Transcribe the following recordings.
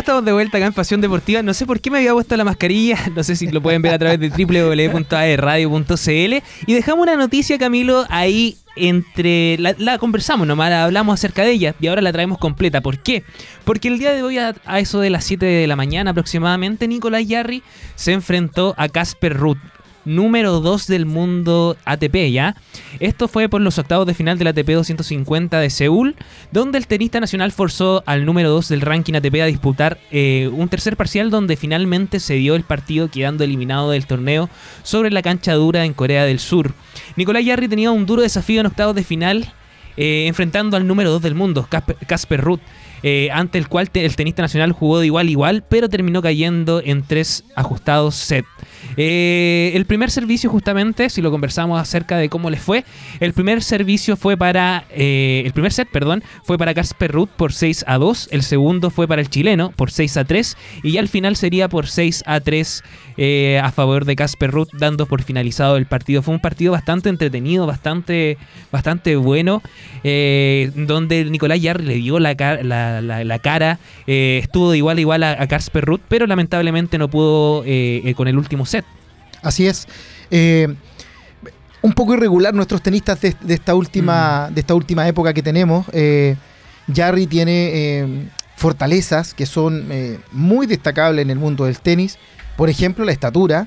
Estamos de vuelta acá en Pasión Deportiva. No sé por qué me había puesto la mascarilla. No sé si lo pueden ver a través de www.aerradio.cl. Y dejamos una noticia, Camilo, ahí entre. La, conversamos nomás, hablamos acerca de ella y ahora la traemos completa. ¿Por qué? Porque el día de hoy, a, eso de las 7 de la mañana aproximadamente, Nicolás Yarri se enfrentó a Casper Ruth número 2 del mundo ATP, ¿ya? Esto fue por los octavos de final del ATP 250 de Seúl, donde el tenista nacional forzó al número 2 del ranking ATP a disputar eh, un tercer parcial donde finalmente se dio el partido quedando eliminado del torneo sobre la cancha dura en Corea del Sur. Nicolás Yarri tenía un duro desafío en octavos de final eh, enfrentando al número 2 del mundo, Casper Ruth. Eh, ante el cual el tenista nacional jugó de igual a igual, pero terminó cayendo en tres ajustados set. Eh, el primer servicio, justamente, si lo conversamos acerca de cómo les fue, el primer servicio fue para. Eh, el primer set, perdón, fue para Casper Ruth por 6 a 2. El segundo fue para el chileno por 6 a 3. Y ya al final sería por 6 a 3 eh, a favor de Casper Ruth, dando por finalizado el partido. Fue un partido bastante entretenido, bastante, bastante bueno, donde Nicolás Yarri le dio la, la, cara. estuvo de igual a igual a, Casper Ruth, pero lamentablemente no pudo con el último set. Así es. Eh, un poco irregular nuestros tenistas de, esta, última, mm. de esta última época que tenemos. Eh, Jarry tiene eh, fortalezas que son muy destacables en el mundo del tenis. Por ejemplo, la estatura.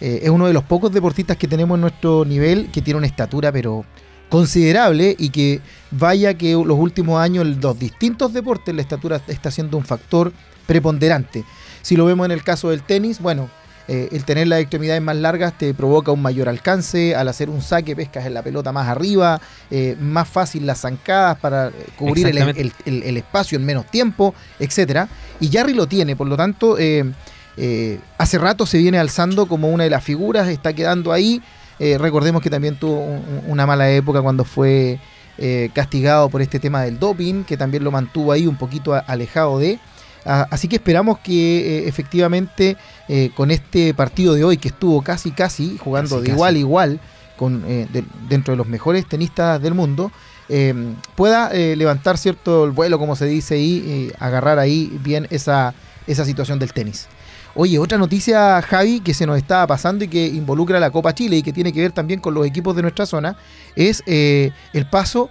es uno de los pocos deportistas que tenemos en nuestro nivel que tiene una estatura, pero considerable y que vaya que los últimos años los distintos deportes la estatura está siendo un factor preponderante. Si lo vemos en el caso del tenis, bueno, eh, el tener las extremidades más largas te provoca un mayor alcance, al hacer un saque pescas en la pelota más arriba, eh, más fácil las zancadas para eh, cubrir el, espacio en menos tiempo, etc. Y Jarry lo tiene, por lo tanto, hace rato se viene alzando como una de las figuras, está quedando ahí. recordemos que también tuvo una mala época cuando fue castigado por este tema del doping, que también lo mantuvo ahí un poquito alejado de. Ah, así que esperamos que eh, efectivamente eh, con este partido de hoy, que estuvo casi casi jugando de igual a igual con, eh, dentro de los mejores tenistas del mundo, pueda levantar cierto el vuelo, como se dice, y agarrar ahí bien esa, esa situación del tenis. Oye, otra noticia, Javi, que se nos estaba pasando y que involucra la Copa Chile y que tiene que ver también con los equipos de nuestra zona, es el paso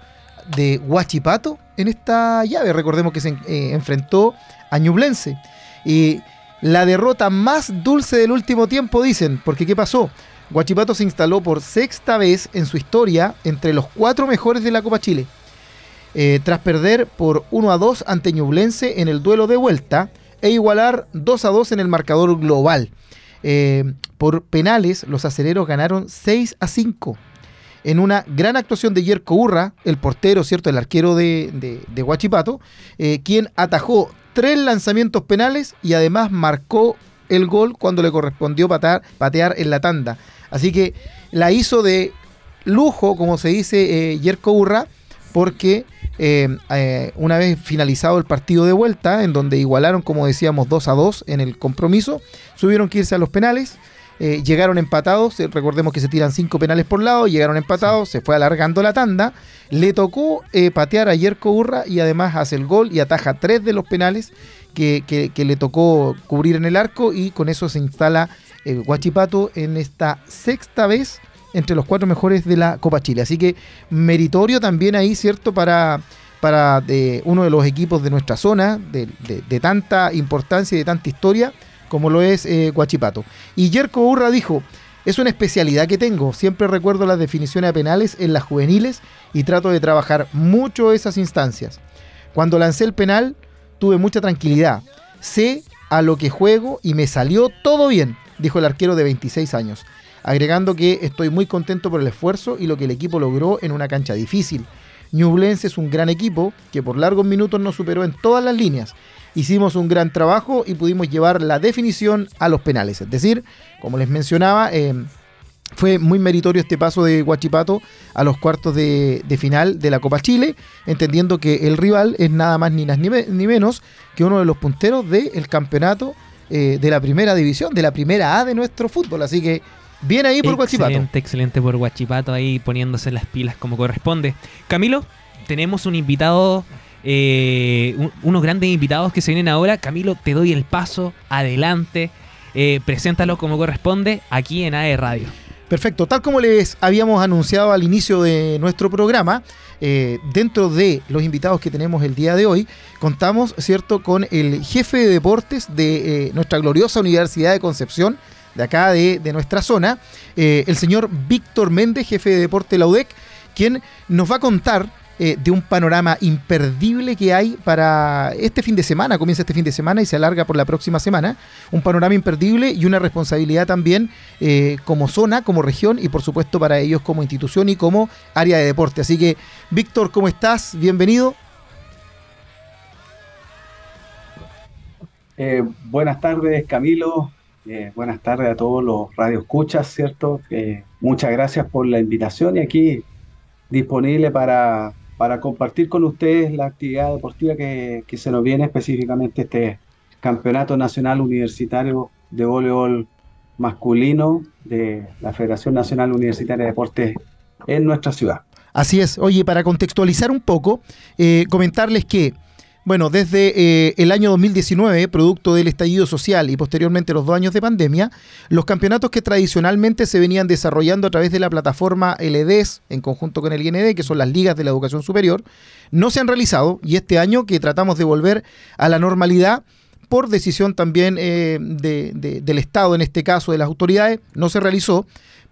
de Huachipato en esta llave. Recordemos que se enfrentó a Ñublense. Y la derrota más dulce del último tiempo, dicen, porque ¿qué pasó? Guachipato se instaló por sexta vez en su historia entre los cuatro mejores de la Copa Chile. Eh, tras perder por 1 a 2 ante Ñublense en el duelo de vuelta e igualar 2 a 2 en el marcador global. Eh, por penales, los acereros ganaron 6 a 5. En una gran actuación de Yerko Urra, el portero, ¿cierto? El arquero de, de, Guachipato, eh, quien atajó tres lanzamientos penales y además marcó el gol cuando le correspondió patear, patear en la tanda. Así que la hizo de lujo, como se dice eh, Yerko Urra, porque eh, eh, una vez finalizado el partido de vuelta, en donde igualaron, como decíamos, 2 a 2 en el compromiso, subieron que irse a los penales. llegaron empatados, recordemos que se tiran cinco penales por lado, llegaron empatados, se fue alargando la tanda le tocó eh, patear a Yerko Urra y además hace el gol y ataja tres de los penales que, le tocó cubrir en el arco y con eso se instala el Guachipato en esta sexta vez entre los cuatro mejores de la Copa Chile. Así que meritorio también ahí, ¿cierto? Para, para de uno de los equipos de nuestra zona, de, tanta importancia y de tanta historia como lo es eh, Guachipato. Y Yerko Urra dijo, es una especialidad que tengo. Siempre recuerdo las definiciones penales en las juveniles y trato de trabajar mucho esas instancias. Cuando lancé el penal, tuve mucha tranquilidad. Sé a lo que juego y me salió todo bien, dijo el arquero de 26 años, agregando que estoy muy contento por el esfuerzo y lo que el equipo logró en una cancha difícil. Ñublense es un gran equipo que por largos minutos nos superó en todas las líneas hicimos un gran trabajo y pudimos llevar la definición a los penales. Es decir, como les mencionaba, eh, fue muy meritorio este paso de Guachipato a los cuartos de, final de la Copa Chile, entendiendo que el rival es nada más ni, ni, menos que uno de los punteros del campeonato eh, de la primera división, de la primera A de nuestro fútbol. Así que bien ahí por Guachipato. Excelente, excelente por Guachipato ahí poniéndose las pilas como corresponde. Camilo, tenemos un invitado eh, unos grandes invitados que se vienen ahora. Camilo, te doy el paso, adelante, eh, preséntalo como corresponde aquí en AE Radio. Perfecto, tal como les habíamos anunciado al inicio de nuestro programa, eh, dentro de los invitados que tenemos el día de hoy, contamos, ¿cierto?, con el jefe de deportes de eh, nuestra gloriosa Universidad de Concepción, de acá de, nuestra zona, eh, el señor Víctor Méndez, jefe de deporte de la UDEC, quien nos va a contar eh, de un panorama imperdible que hay para este fin de semana, comienza este fin de semana y se alarga por la próxima semana, un panorama imperdible y una responsabilidad también eh, como zona, como región y por supuesto para ellos como institución y como área de deporte. Así que, Víctor, ¿cómo estás? Bienvenido. Buenas tardes, Camilo. Buenas tardes a todos los radioescuchas, ¿cierto? muchas gracias por la invitación y aquí disponible para para compartir con ustedes la actividad deportiva que, se nos viene específicamente este Campeonato Nacional Universitario de Voleibol Masculino de la Federación Nacional Universitaria de Deportes en nuestra ciudad. Así es. Oye, para contextualizar un poco, eh, comentarles que bueno, desde eh, el año 2019, producto del estallido social y posteriormente los dos años de pandemia, los campeonatos que tradicionalmente se venían desarrollando a través de la plataforma LEDES en conjunto con el IND, que son las ligas de la educación superior, no se han realizado y este año que tratamos de volver a la normalidad, por decisión también eh, del Estado, en este caso de las autoridades, no se realizó,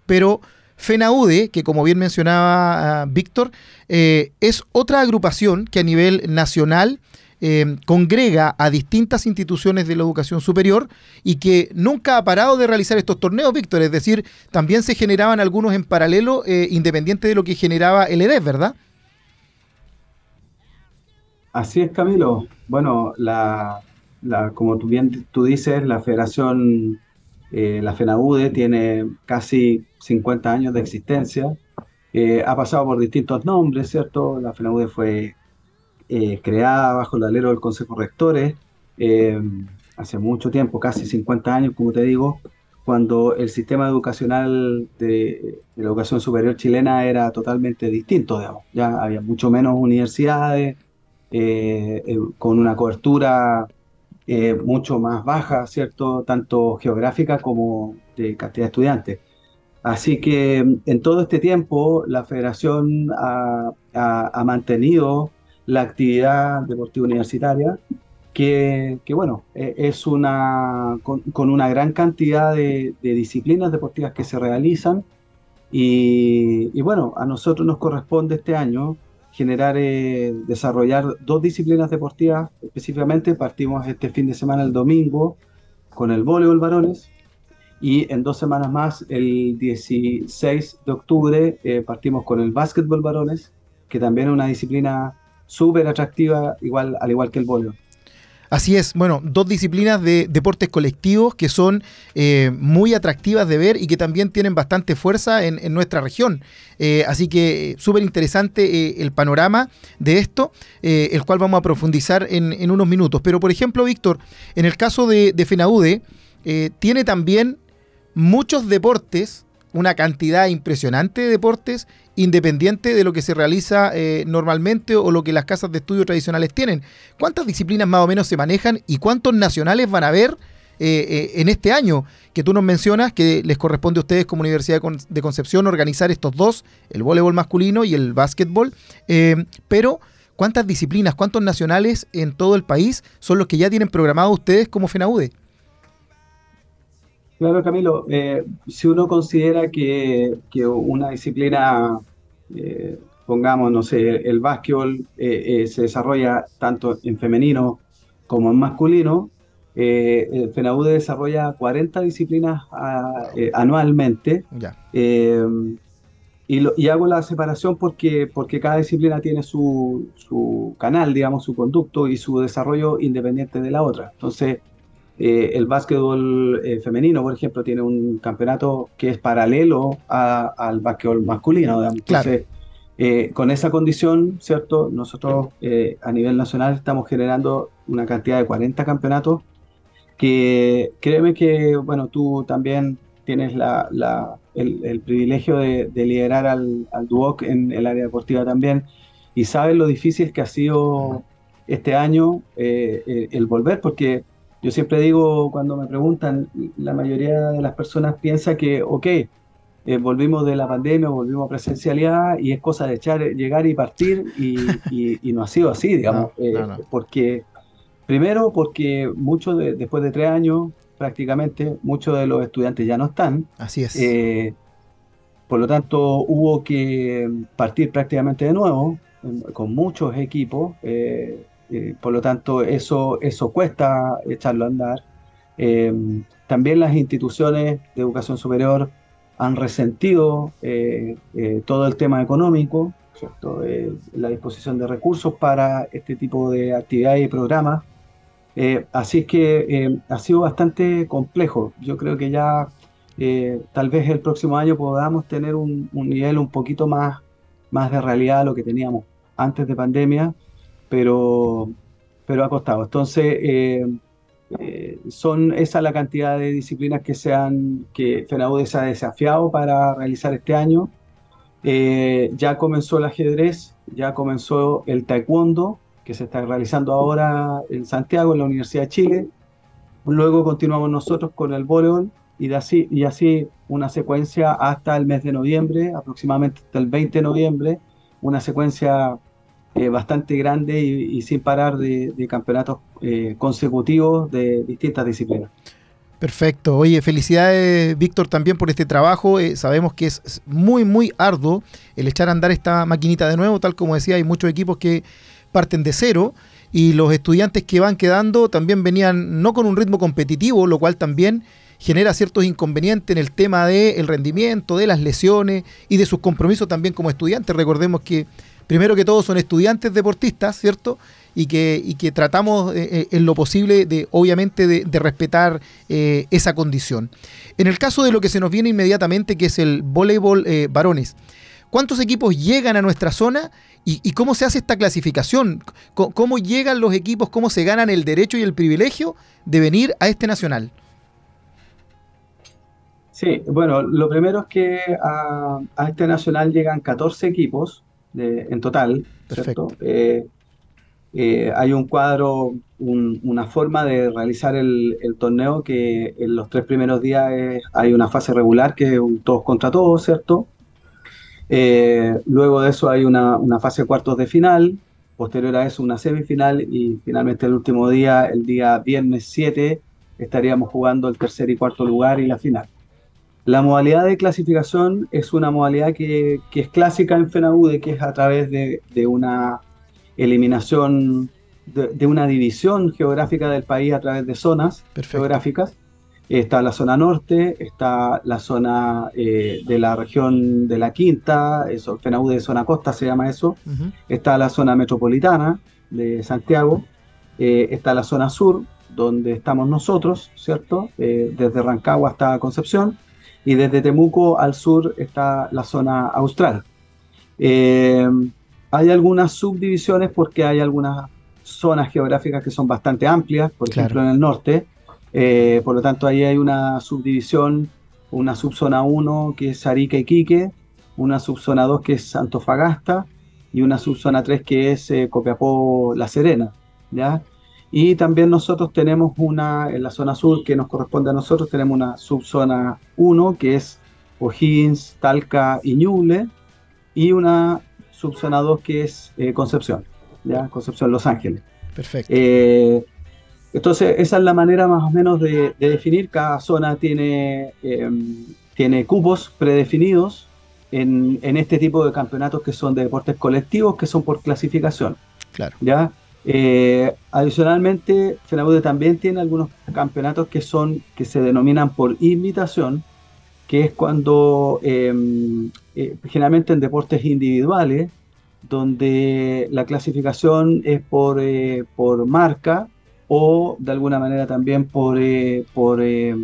pero FENAUDE, que como bien mencionaba ah, Víctor, eh, es otra agrupación que a nivel nacional eh, congrega a distintas instituciones de la educación superior y que nunca ha parado de realizar estos torneos, Víctor. Es decir, también se generaban algunos en paralelo, eh, independiente de lo que generaba el EDES, ¿verdad? Así es, Camilo. Bueno, la, como tú bien tú dices, la Federación, eh, la FENAUDE, tiene casi 50 años de existencia. ha pasado por distintos nombres, ¿cierto? La FENAUDE fue eh, creada bajo el alero del Consejo Rectores eh, hace mucho tiempo, casi 50 años, como te digo, cuando el sistema educacional de, la educación superior chilena era totalmente distinto, digamos. Ya había mucho menos universidades, eh, con una cobertura mucho más baja, ¿cierto? Tanto geográfica como de cantidad de estudiantes. Así que en todo este tiempo la federación ha mantenido la actividad deportiva universitaria, que, bueno, e, es una, con, una gran cantidad de, disciplinas deportivas que se realizan. Y, bueno, a nosotros nos corresponde este año generar, eh, desarrollar dos disciplinas deportivas específicamente. Partimos este fin de semana, el domingo, con el voleibol varones. Y en dos semanas más, el 16 de octubre, eh, partimos con el básquetbol varones, que también es una disciplina súper atractiva, igual, al igual que el voleibol. Así es, bueno, dos disciplinas de deportes colectivos que son eh, muy atractivas de ver y que también tienen bastante fuerza en, nuestra región. Eh, así que súper interesante eh, el panorama de esto, el cual vamos a profundizar en, unos minutos. Pero por ejemplo, Víctor, en el caso de, de FENAUDE, tiene también muchos deportes una cantidad impresionante de deportes independiente de lo que se realiza eh, normalmente o lo que las casas de estudio tradicionales tienen. ¿Cuántas disciplinas más o menos se manejan y cuántos nacionales van a haber eh, eh, en este año? Que tú nos mencionas que les corresponde a ustedes como Universidad de Concepción organizar estos dos, el voleibol masculino y el básquetbol, pero ¿cuántas disciplinas, cuántos nacionales en todo el país son los que ya tienen programado ustedes como FENAUDE? Claro, Camilo, eh, si uno considera que, una disciplina, eh, pongamos, no sé, el básquetbol eh, se desarrolla tanto en femenino como en masculino, el FENAUDE desarrolla 40 disciplinas ah, anualmente. Y, hago la separación porque, porque cada disciplina tiene su, su canal, digamos, su conducto y su desarrollo independiente de la otra. Entonces, eh, el básquetbol eh, femenino, por ejemplo, tiene un campeonato que es paralelo al básquetbol masculino. Entonces, eh, con esa condición, ¿cierto? Nosotros a nivel nacional estamos generando una cantidad de 40 campeonatos que créeme que, bueno, tú también tienes el, privilegio de, liderar al, al, Duoc en el área deportiva también y sabes lo difícil que ha sido este año eh, el volver, porque yo siempre digo cuando me preguntan, la mayoría de las personas piensa que, ok, volvimos de la pandemia, volvimos a presencialidad y es cosa de echar, llegar y partir y, no ha sido así, digamos, porque primero porque muchos después de tres años prácticamente, muchos de los estudiantes ya no están. Así es. Eh, por lo tanto, hubo que partir prácticamente de nuevo, con muchos equipos. Eh, eh, por lo tanto, eso, eso cuesta echarlo a andar. también las instituciones de educación superior han resentido todo el tema económico, la disposición de recursos para este tipo de actividades y programas. Eh, así que eh, ha sido bastante complejo. Yo creo que ya eh, tal vez el próximo año podamos tener un, nivel un poquito más, más de realidad de lo que teníamos antes de pandemia, pero, pero ha costado. Entonces, son esa la cantidad de disciplinas que, sean, que FENAUDE se ha desafiado para realizar este año. ya comenzó el ajedrez, ya comenzó el taekwondo, que se está realizando ahora en Santiago, en la Universidad de Chile. Luego continuamos nosotros con el voleibol y, así, y así una secuencia hasta el mes de noviembre, aproximadamente hasta el 20 de noviembre, una secuencia eh, bastante grande y, sin parar de, campeonatos eh, consecutivos de distintas disciplinas. Perfecto. Oye, felicidades, Víctor, también por este trabajo. Eh, sabemos que es muy, muy arduo el echar a andar esta maquinita de nuevo. Tal como decía, hay muchos equipos que parten de cero y los estudiantes que van quedando también venían no con un ritmo competitivo, lo cual también genera ciertos inconvenientes en el tema del rendimiento, de las lesiones y de sus compromisos también como estudiantes. Recordemos que primero que todo son estudiantes deportistas, ¿cierto? Y que, y que tratamos eh, eh, en lo posible de, obviamente, de, respetar eh, esa condición. En el caso de lo que se nos viene inmediatamente, que es el voleibol varones, ¿cuántos equipos llegan a nuestra zona ¿Y, cómo se hace esta clasificación? ¿Cómo, llegan los equipos? ¿Cómo se ganan el derecho y el privilegio de venir a este nacional? Sí, bueno, lo primero es que a, este nacional llegan 14 equipos en total. Perfecto. Eh, eh, hay un cuadro, una forma de realizar el, torneo que en los tres primeros días hay una fase regular que es un todos contra todos, ¿cierto? Eh, luego de eso hay una, fase de cuartos de final, posterior a eso una semifinal y finalmente el último día, el día viernes 7, estaríamos jugando el tercer y cuarto lugar y la final. La modalidad de clasificación es una modalidad que, es clásica en FENAUDE, que es a través de, una eliminación, de, una división geográfica del país a través de zonas geográficas. Está la zona norte, está la zona eh, de la región de la Quinta, eso, FENAU de zona costa se llama eso. Está la zona metropolitana de Santiago. Eh, está la zona sur, donde estamos nosotros, ¿cierto? Eh, desde Rancagua hasta Concepción. Y desde Temuco al sur está la zona austral. hay algunas subdivisiones porque hay algunas zonas geográficas que son bastante amplias, por ejemplo en el norte eh, por lo tanto, ahí hay una subdivisión, una subzona 1 que es Arica y Quique, una subzona 2 que es Antofagasta y una subzona 3 que es eh, Copiapó La Serena. ¿ya? Y también nosotros tenemos una, en la zona sur que nos corresponde a nosotros, tenemos una subzona 1 que es O'Higgins, Talca y Ñuble, y una subzona 2 que es eh, Concepción, ¿ya? Concepción Los Ángeles. Perfecto. Entonces, esa es la manera más o menos de, definir. Cada zona tiene, em, tiene cupos predefinidos en, este tipo de campeonatos que son de deportes colectivos, que son por clasificación. Claro. ¿ya? Eh, adicionalmente, FENAUDE también tiene algunos campeonatos que son que se denominan por invitación, que es cuando em, eh, generalmente en deportes individuales, donde la clasificación es por, eh, por marca o de alguna manera también por, por, eh,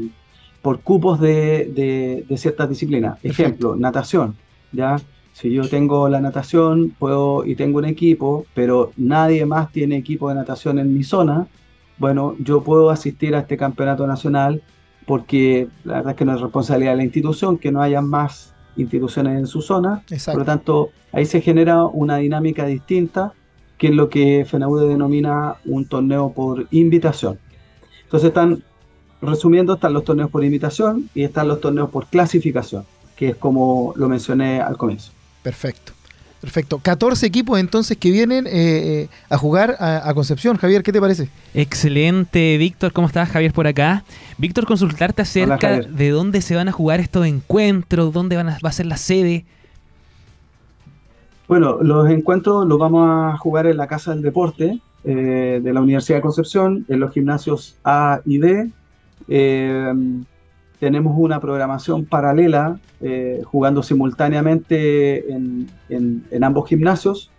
por cupos de, de, ciertas disciplinas. Ejemplo, natación. ¿ya? Si yo tengo la natación puedo, y tengo un equipo, pero nadie más tiene equipo de natación en mi zona, bueno, yo puedo asistir a este campeonato nacional porque la verdad es que no es responsabilidad de la institución que no haya más instituciones en su zona. Por lo tanto, ahí se genera una dinámica distinta que es lo que FENAUDE denomina un torneo por invitación. Entonces están, resumiendo, están los torneos por invitación y están los torneos por clasificación, que es como lo mencioné al comienzo. Perfecto. Perfecto. 14 equipos entonces que vienen eh, eh, a jugar a, Concepción. Javier, ¿qué te parece? Excelente, Víctor. ¿Cómo estás? Javier por acá. Víctor, consultarte acerca de dónde se van a jugar estos encuentros, dónde van a, va a ser la sede. Bueno, los encuentros los vamos a jugar en la Casa del Deporte eh, de la Universidad de Concepción, en los gimnasios A y D. tenemos una programación paralela eh, jugando simultáneamente en, ambos gimnasios.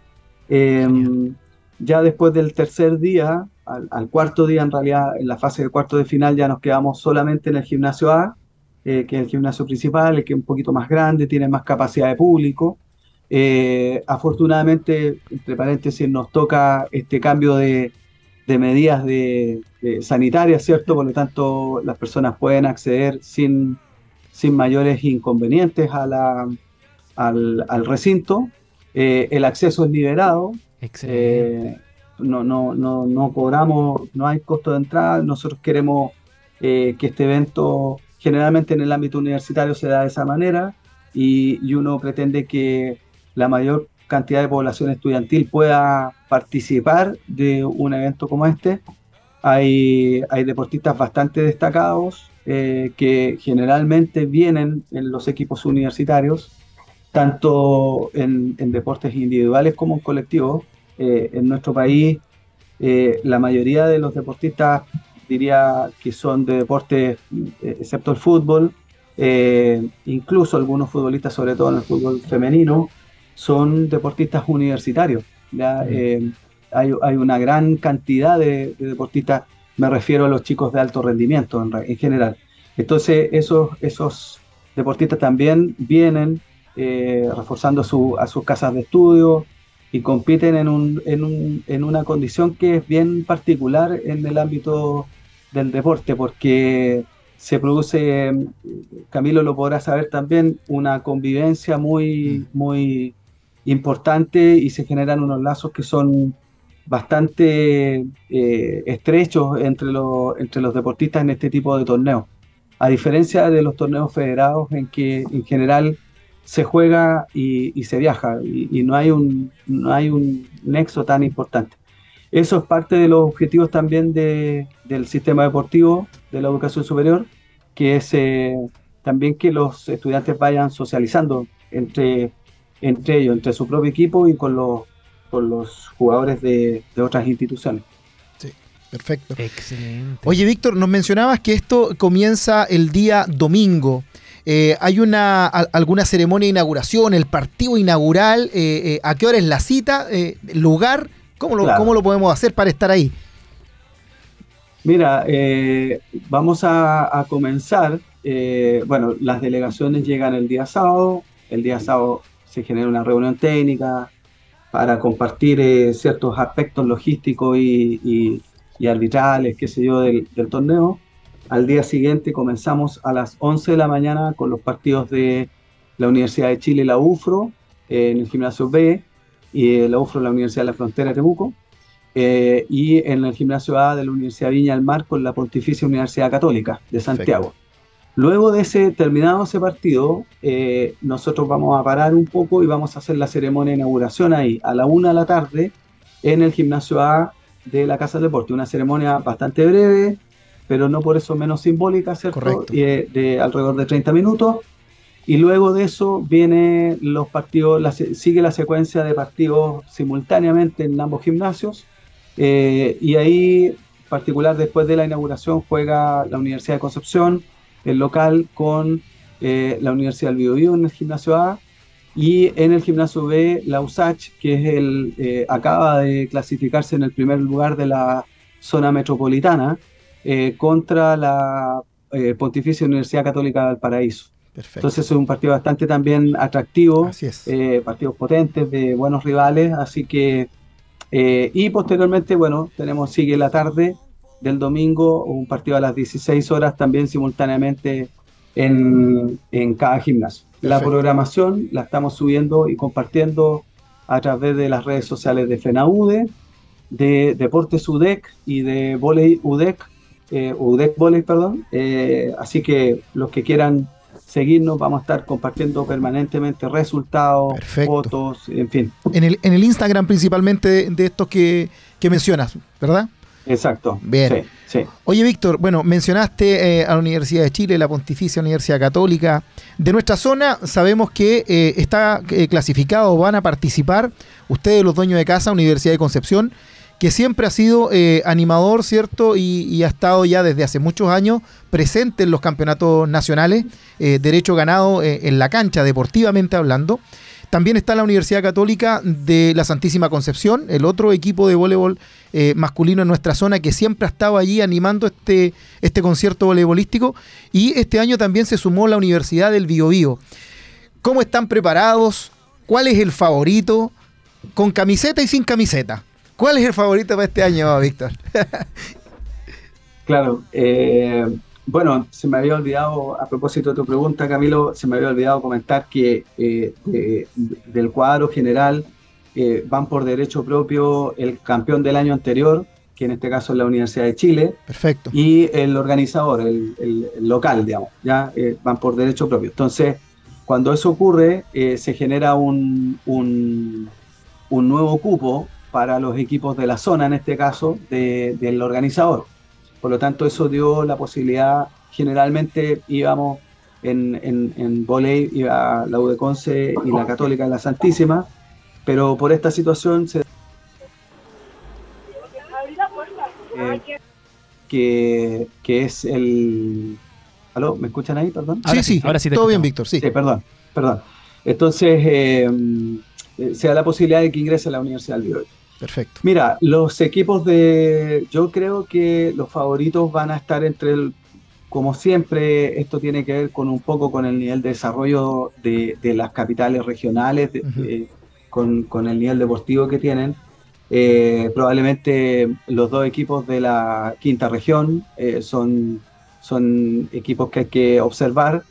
Em, ya después del tercer día, al, cuarto día en realidad, en la fase de cuarto de final ya nos quedamos solamente en el gimnasio A, eh, que es el gimnasio principal, el que es un poquito más grande, tiene más capacidad de público. Eh, afortunadamente, entre paréntesis, nos toca este cambio de, medidas de, sanitarias, ¿cierto? Por lo tanto, las personas pueden acceder sin sin mayores inconvenientes a la, al, recinto. Eh, el acceso es liberado. Eh, no, no, no, no cobramos, no hay costo de entrada. Nosotros queremos eh, que este evento, generalmente en el ámbito universitario, se da de esa manera y, uno pretende que la mayor cantidad de población estudiantil pueda participar de un evento como este. Hay, hay deportistas bastante destacados, eh, que generalmente vienen en los equipos universitarios, tanto en, deportes individuales como en colectivos. Eh, en nuestro país, eh, la mayoría de los deportistas diría que son de deportes, excepto el fútbol, incluso algunos futbolistas, sobre todo en el fútbol femenino, son deportistas universitarios. ¿ya? Mm. Hay, hay, una gran cantidad de, de deportistas me refiero a los chicos de alto rendimiento en, general. Entonces, esos, esos deportistas también vienen eh, reforzando a sus casas de estudio y compiten en, un, en, un, en una condición que es bien particular en el ámbito del deporte, porque se produce, Camilo lo podrá saber también, una convivencia muy, muy importante y se generan unos lazos que son bastante eh, estrechos entre, los, entre los deportistas en este tipo de torneos. A diferencia de los torneos federados en que en general se juega y, se viaja y, no, hay un, no hay un nexo tan importante. Eso es parte de los objetivos también de, del sistema deportivo de la educación superior, que es eh, también que los estudiantes vayan socializando entre, entre ellos, entre su propio equipo y con los con los jugadores de, otras instituciones. Sí, perfecto. Excelente. Oye, Víctor, nos mencionabas que esto comienza el día domingo. Eh, ¿Hay una alguna ceremonia de inauguración, el partido inaugural? Eh, eh, ¿A qué hora es la cita? ¿Lugar? ¿Cómo lo, ¿Cómo lo podemos hacer para estar ahí? Mira, vamos a, a comenzar. bueno, las delegaciones llegan el día sábado. El día sábado se genera una reunión técnica, para compartir eh, ciertos aspectos logísticos y, arbitrales, qué sé yo, del, torneo. Al día siguiente comenzamos a las 11 de la mañana con los partidos de la Universidad de Chile y la UFRO eh, en el gimnasio B y eh, la UFRO la Universidad de la Frontera Temuco y en el gimnasio A de la Universidad Viña del Mar con la Pontificia Universidad Católica de Santiago. Luego de ese terminado ese partido, eh, nosotros vamos a parar un poco y vamos a hacer la ceremonia de inauguración ahí, a la una de la tarde, en el gimnasio A de la Casa del Deporte. Una ceremonia bastante breve, pero no por eso menos simbólica, ¿cierto? Eh, de alrededor de 30 minutos. Y luego de eso viene los partidos, sigue la secuencia de partidos simultáneamente en ambos gimnasios. Eh, y ahí, particular después de la inauguración, juega la Universidad de Concepción el local con eh, la Universidad del Biobío en el gimnasio A y en el gimnasio B la USACH, que es el, eh, acaba de clasificarse en el primer lugar de la zona metropolitana eh, contra la Pontificia Universidad Católica del Paraíso. Entonces es un partido bastante también atractivo, partidos potentes de buenos rivales, así que y posteriormente, bueno, tenemos sigue la tarde del domingo, un partido a las 16 horas también simultáneamente en, cada gimnasio. La programación la estamos subiendo y compartiendo a través de las redes sociales de FENAUDE, de Deportes UDEC y de Voley UDEC, eh, UDEC Voley, perdón. Eh, así que los que quieran seguirnos, vamos a estar compartiendo permanentemente resultados, fotos, en fin. En el, en el Instagram principalmente de, estos que, que mencionas, ¿verdad? Exacto. Bien. Oye, Víctor, bueno, mencionaste eh, a la Universidad de Chile, la Pontificia Universidad Católica. De nuestra zona sabemos que eh, está eh, clasificado, van a participar ustedes, los dueños de casa, Universidad de Concepción, que siempre ha sido animador, ¿cierto? Y, ha estado ya desde hace muchos años presente en los campeonatos nacionales, derecho ganado en la cancha, deportivamente hablando. También está la Universidad Católica de la Santísima Concepción, el otro equipo de voleibol eh, masculino en nuestra zona que siempre ha estado allí animando este, este concierto voleibolístico. Y este año también se sumó la Universidad del Biobío. ¿Cómo están preparados? ¿Cuál es el favorito? Con camiseta y sin camiseta. ¿Cuál es el favorito para este año, Víctor? claro, eh, bueno, se me había olvidado, a propósito de tu pregunta, Camilo, se me había olvidado comentar que eh, del cuadro general eh, van por derecho propio el campeón del año anterior, que en este caso es la Universidad de Chile. Perfecto. Y el organizador, el, local, digamos, ya eh, van por derecho propio. Entonces, cuando eso ocurre, se genera un, un, un, nuevo cupo para los equipos de la zona, en este caso, del organizador. Por lo tanto, eso dio la posibilidad, generalmente íbamos en, en, en volei, iba la UDECONCE y la Católica en la Santísima, pero por esta situación se... Eh, que, que es el... ¿Aló? ¿Me escuchan ahí? Perdón. Sí, sí, ahora sí. todo bien, Víctor, sí. sí. Perdón, perdón. Entonces, eh, se da la posibilidad de que ingrese a la Universidad del Bioy. Perfecto. Mira, los equipos de. Yo creo que los favoritos van a estar entre el. Como siempre, esto tiene que ver con un poco con el nivel de desarrollo de, las capitales regionales, con, el nivel deportivo que tienen. Eh, probablemente los dos equipos de la quinta región eh, son, son equipos que hay que observar.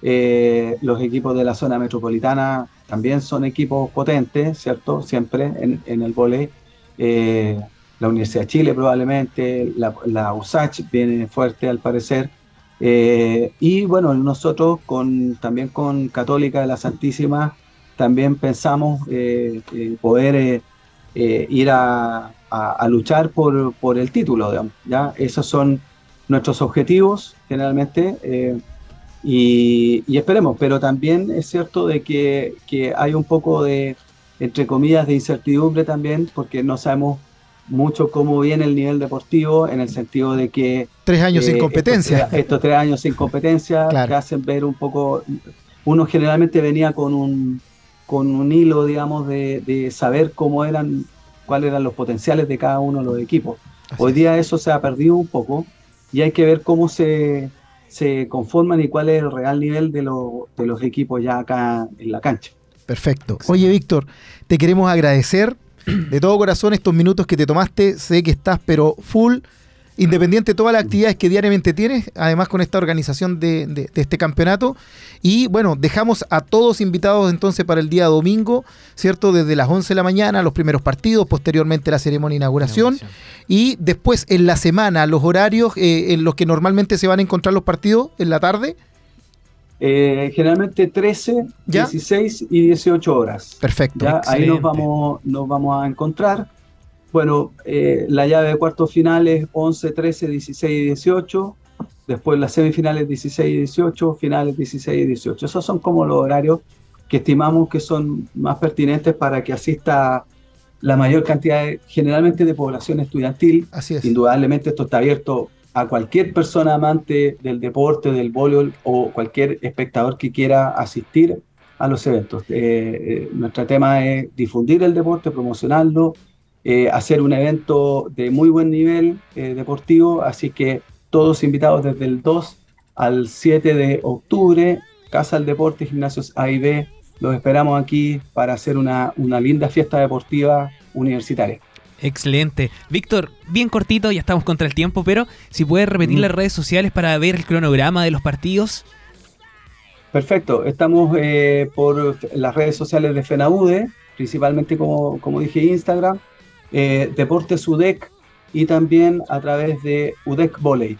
Eh, los equipos de la zona metropolitana también son equipos potentes, ¿cierto? Siempre en, el volei. Eh, la Universidad de Chile probablemente, la, la USACH viene fuerte al parecer. Eh, y bueno, nosotros con, también con Católica de la Santísima también pensamos eh, poder ir a, a, luchar por, por, el título, digamos, ¿ya? Esos son nuestros objetivos generalmente y, esperemos, pero también es cierto de que, que, hay un poco de, entre comillas, de incertidumbre también, porque no sabemos mucho cómo viene el nivel deportivo, en el sentido de que... Tres años sin eh, competencia. Estos, tres años sin competencia que hacen ver un poco... Uno generalmente venía con un, con un hilo, digamos, de, de saber cómo eran, cuáles eran los potenciales de cada uno de los equipos. Hoy día eso se ha perdido un poco y hay que ver cómo se se conforman y cuál es el real nivel de, de los equipos ya acá en la cancha. Perfecto. Oye, Víctor, te queremos agradecer de todo corazón estos minutos que te tomaste. Sé que estás, pero full independiente de todas las actividades que diariamente tienes, además con esta organización de, este campeonato. Y bueno, dejamos a todos invitados entonces para el día domingo, ¿cierto? Desde las 11 de la mañana, los primeros partidos, posteriormente la ceremonia de inauguración. Y después en la semana, los horarios eh, en los que normalmente se van a encontrar los partidos, en la tarde. Eh, generalmente 13, 16 y 18 horas. Perfecto. Ahí nos vamos, nos vamos a encontrar. Bueno, eh, la llave de cuartos finales 11, 13, 16 y 18. Después las semifinales 16 y 18, finales 16 y 18. Esos son como los horarios que estimamos que son más pertinentes para que asista la mayor cantidad, generalmente de población estudiantil. Así es. Indudablemente esto está abierto a cualquier persona amante del deporte, del voleibol o cualquier espectador que quiera asistir a los eventos. Eh, eh, nuestro tema es difundir el deporte, promocionarlo, eh, hacer un evento de muy buen nivel eh, deportivo, así que todos invitados desde el 2 al 7 de octubre, Casa del Deporte, Gimnasios A y B, los esperamos aquí para hacer una, una linda fiesta deportiva universitaria. Excelente. Víctor, bien cortito, ya estamos contra el tiempo, pero si puedes repetir las redes sociales para ver el cronograma de los partidos. Perfecto, estamos eh, por las redes sociales de FENAUDE, principalmente como, como dije Instagram, eh, Deportes UDEC y también a través de UDEC Volley.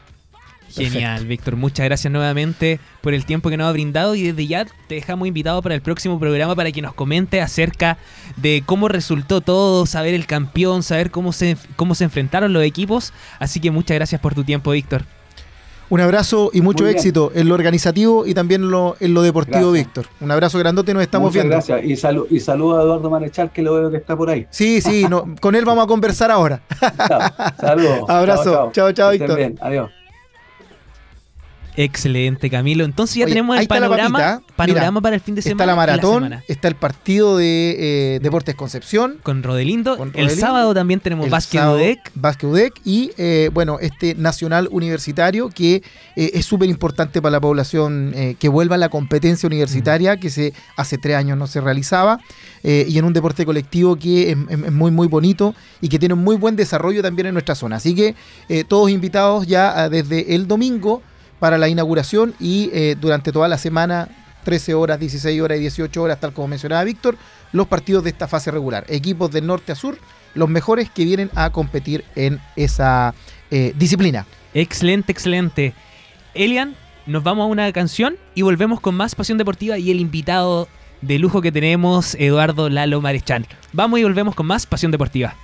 Genial, Víctor. Muchas gracias nuevamente por el tiempo que nos ha brindado y desde ya te dejamos invitado para el próximo programa para que nos comente acerca de cómo resultó todo, saber el campeón, saber cómo se, cómo se enfrentaron los equipos. Así que muchas gracias por tu tiempo, Víctor. Un abrazo y mucho éxito en lo organizativo y también en lo, en lo deportivo, Víctor. Un abrazo grande, nos estamos viendo. Gracias y, saludo y saludo a Eduardo Marechal, que lo veo que está por ahí. Sí, sí, con él vamos a conversar ahora. Saludos. Abrazo. Chao, chao, Víctor. Bien. Adiós. Excelente, Camilo. Entonces ya tenemos el panorama, panorama para el fin de semana. Está la maratón, está el partido de eh, Deportes Concepción. Con Rodelindo. El sábado también tenemos Básquet UDEC. Básquet UDEC y, eh, bueno, este Nacional Universitario que eh, es súper importante para la población que vuelva a la competencia universitaria que se hace tres años no se realizaba y en un deporte colectivo que es, muy, muy bonito y que tiene un muy buen desarrollo también en nuestra zona. Así que todos invitados ya desde el domingo para la inauguración y eh, durante toda la semana, 13 horas, 16 horas y 18 horas, tal como mencionaba Víctor, los partidos de esta fase regular. Equipos del norte a sur, los mejores que vienen a competir en esa eh, disciplina. Excelente, excelente. Elian, nos vamos a una canción y volvemos con más Pasión Deportiva y el invitado de lujo que tenemos, Eduardo Lalo Marechal. Vamos y volvemos con más Pasión Deportiva.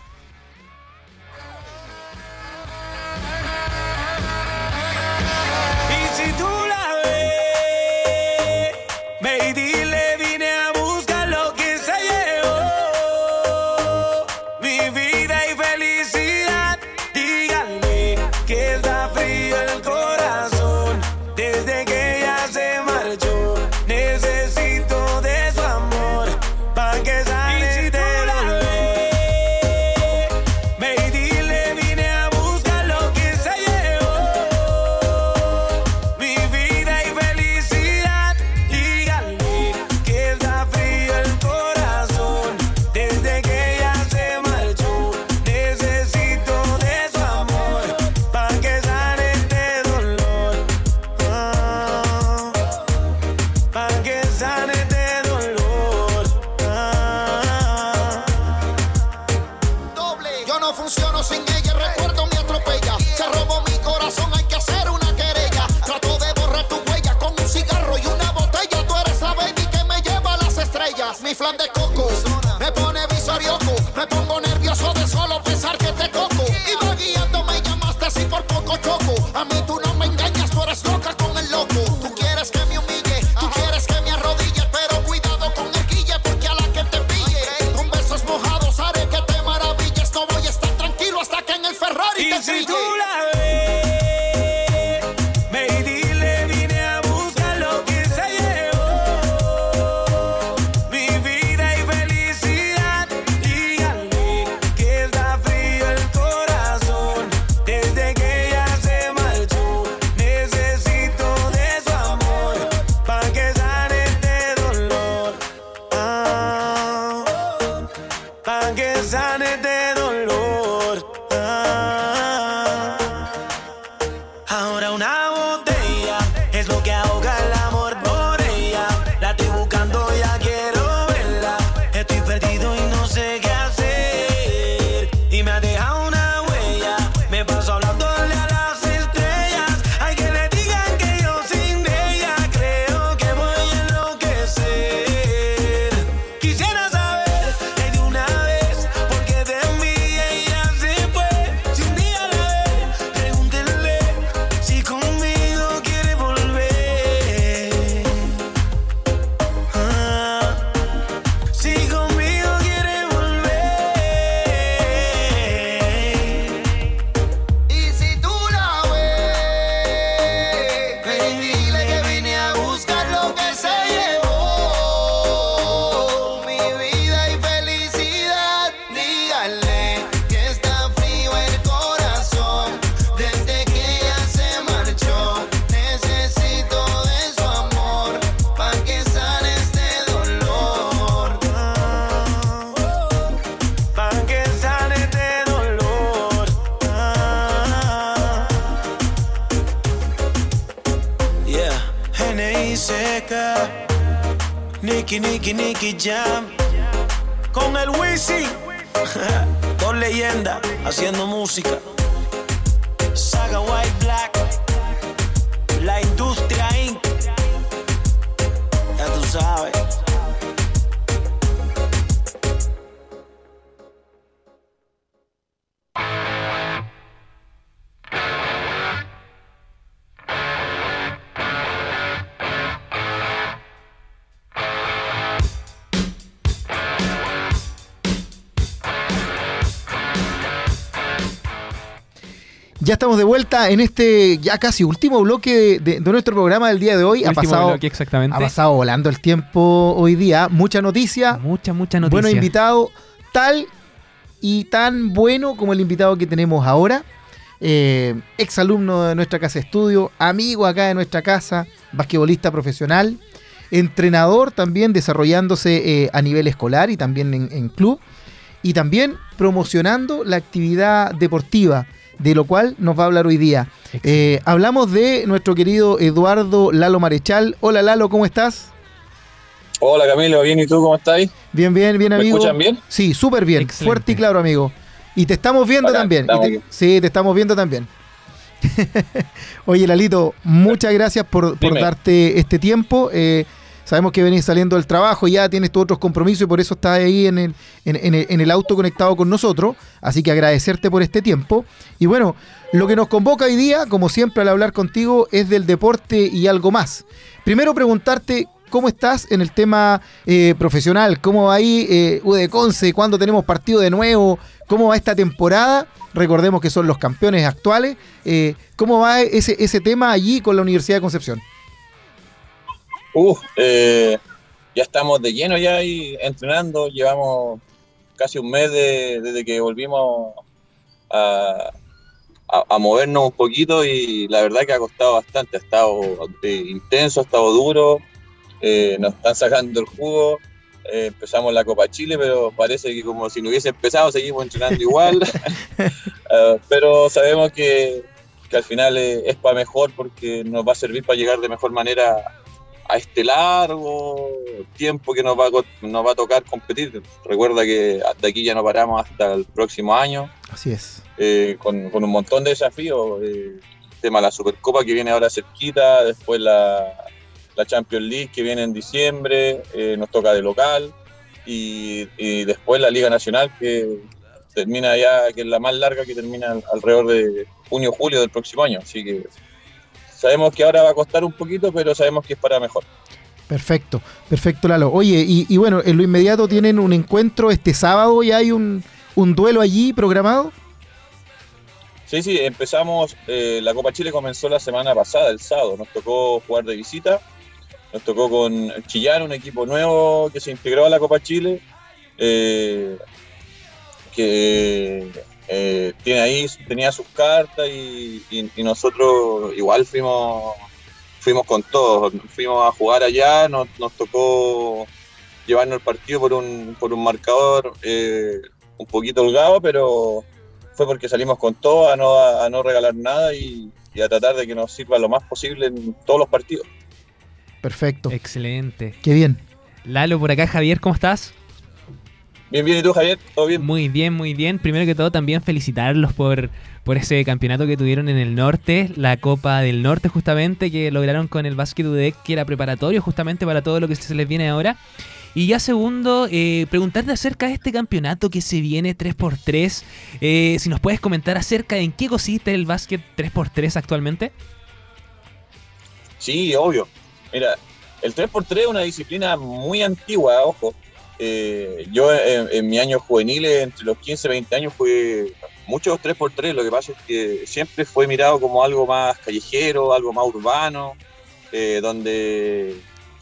Nicky, Nicky, Jam. Con el Wisi. Dos leyendas haciendo música. Estamos de vuelta en este ya casi último bloque de, de nuestro programa del día de hoy. Ha pasado, bloque, exactamente. ha pasado volando el tiempo hoy día. Mucha noticia, Mucha, mucha noticia. bueno invitado, tal y tan bueno como el invitado que tenemos ahora. Eh, ex alumno de nuestra casa de estudio, amigo acá de nuestra casa, basquetbolista profesional, entrenador también desarrollándose eh, a nivel escolar y también en, en club, y también promocionando la actividad deportiva, de lo cual nos va a hablar hoy día. Eh, hablamos de nuestro querido Eduardo Lalo Marechal. Hola Lalo, ¿cómo estás? Hola Camilo, bien, ¿y tú cómo estáis? Bien, bien, bien, ¿Me amigo. escuchan bien? Sí, súper bien, Excelente. fuerte y claro, amigo. Y te estamos viendo también. estamos te- sí, te estamos viendo también. Oye, Lalito, muchas gracias por, darte este tiempo. Eh, sabemos que venís saliendo del trabajo, ya tienes tus otros compromisos y por eso estás ahí en el, en, el, auto conectado con nosotros. Así que agradecerte por este tiempo. Y bueno, lo que nos convoca hoy día, como siempre al hablar contigo, es del deporte y algo más. Primero preguntarte cómo estás en el tema eh, profesional, cómo va ahí eh, UD Conce, cuándo tenemos partido de nuevo, cómo va esta temporada. Recordemos que son los campeones actuales. Eh, ¿Cómo va ese, ese tema allí con la Universidad de Concepción? Uh, eh, ya estamos de lleno ya ahí entrenando, llevamos casi un mes de- desde que volvimos a, a- a movernos un poquito y la verdad que ha costado bastante, ha estado eh, intenso, ha estado duro, eh, nos están sacando el jugo. eh, empezamos la Copa Chile, pero parece que como si no hubiese empezado, seguimos entrenando igual. Eh, pero sabemos que, que al final es para mejor porque nos va a servir para llegar de mejor manera a este largo tiempo que nos va a, nos va a tocar competir. Recuerda que de aquí ya no paramos hasta el próximo año, Así es. eh, con, con un montón de desafíos. eh, el tema de la Supercopa que viene ahora cerquita, después la, la Champions League que viene en diciembre, eh, nos toca de local, y, y después la Liga Nacional que termina ya, que es la más larga que termina alrededor de junio-julio del próximo año. Así que sabemos que ahora va a costar un poquito, pero sabemos que es para mejor. Perfecto, perfecto, Lalo. Oye, y, y bueno, en lo inmediato tienen un encuentro este sábado, ya hay un, un duelo allí programado. Sí, sí, empezamos, eh, la Copa Chile comenzó la semana pasada, el sábado, nos tocó jugar de visita, nos tocó con Chillán, un equipo nuevo que se integró a la Copa Chile, eh, que eh, tiene ahí, tenía sus cartas y, y- y nosotros igual fuimos, fuimos con todos, fuimos a jugar allá, nos, nos tocó llevarnos el partido por un, por un marcador eh, un poquito holgado, pero fue porque salimos con todo a no, a, no regalar nada y, y a tratar de que nos sirva lo más posible en todos los partidos. Perfecto. Excelente. Qué bien. Lalo, por acá, Javier, ¿cómo estás? Bien, bien, ¿y tú, Javier? ¿Todo bien? Muy bien, muy bien. Primero que todo, también felicitarlos por, por ese campeonato que tuvieron en el norte, la Copa del Norte, justamente, que lograron con el Basket UDEC, que era preparatorio justamente para todo lo que se les viene ahora. Y ya segundo, eh, preguntarte acerca de este campeonato que se viene 3x3. Eh, si nos puedes comentar acerca de en qué consiste el básquet 3x3 actualmente. Sí, obvio. Mira, el 3x3 es una disciplina muy antigua, ojo. Eh, yo en, en mi año juvenil, entre los 15 y 20 años, fue muchos 3x3. Lo que pasa es que siempre fue mirado como algo más callejero, algo más urbano, eh, donde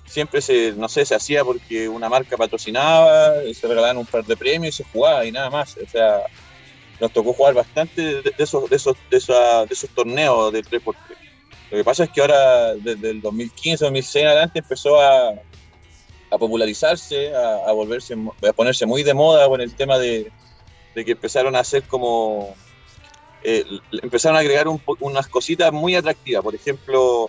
siempre se, no sé, se hacía porque una marca patrocinaba, se regalaban un par de premios y se jugaba y nada más. O sea, nos tocó jugar bastante de, esos, de, esos, de, esos torneos de 3x3. Lo que pasa es que ahora, desde el 2015, 2006 en adelante, empezó a, a popularizarse, a, a volverse, a ponerse muy de moda con el tema de, de que empezaron a hacer como. eh, empezaron a agregar un unas cositas muy atractivas. Por ejemplo,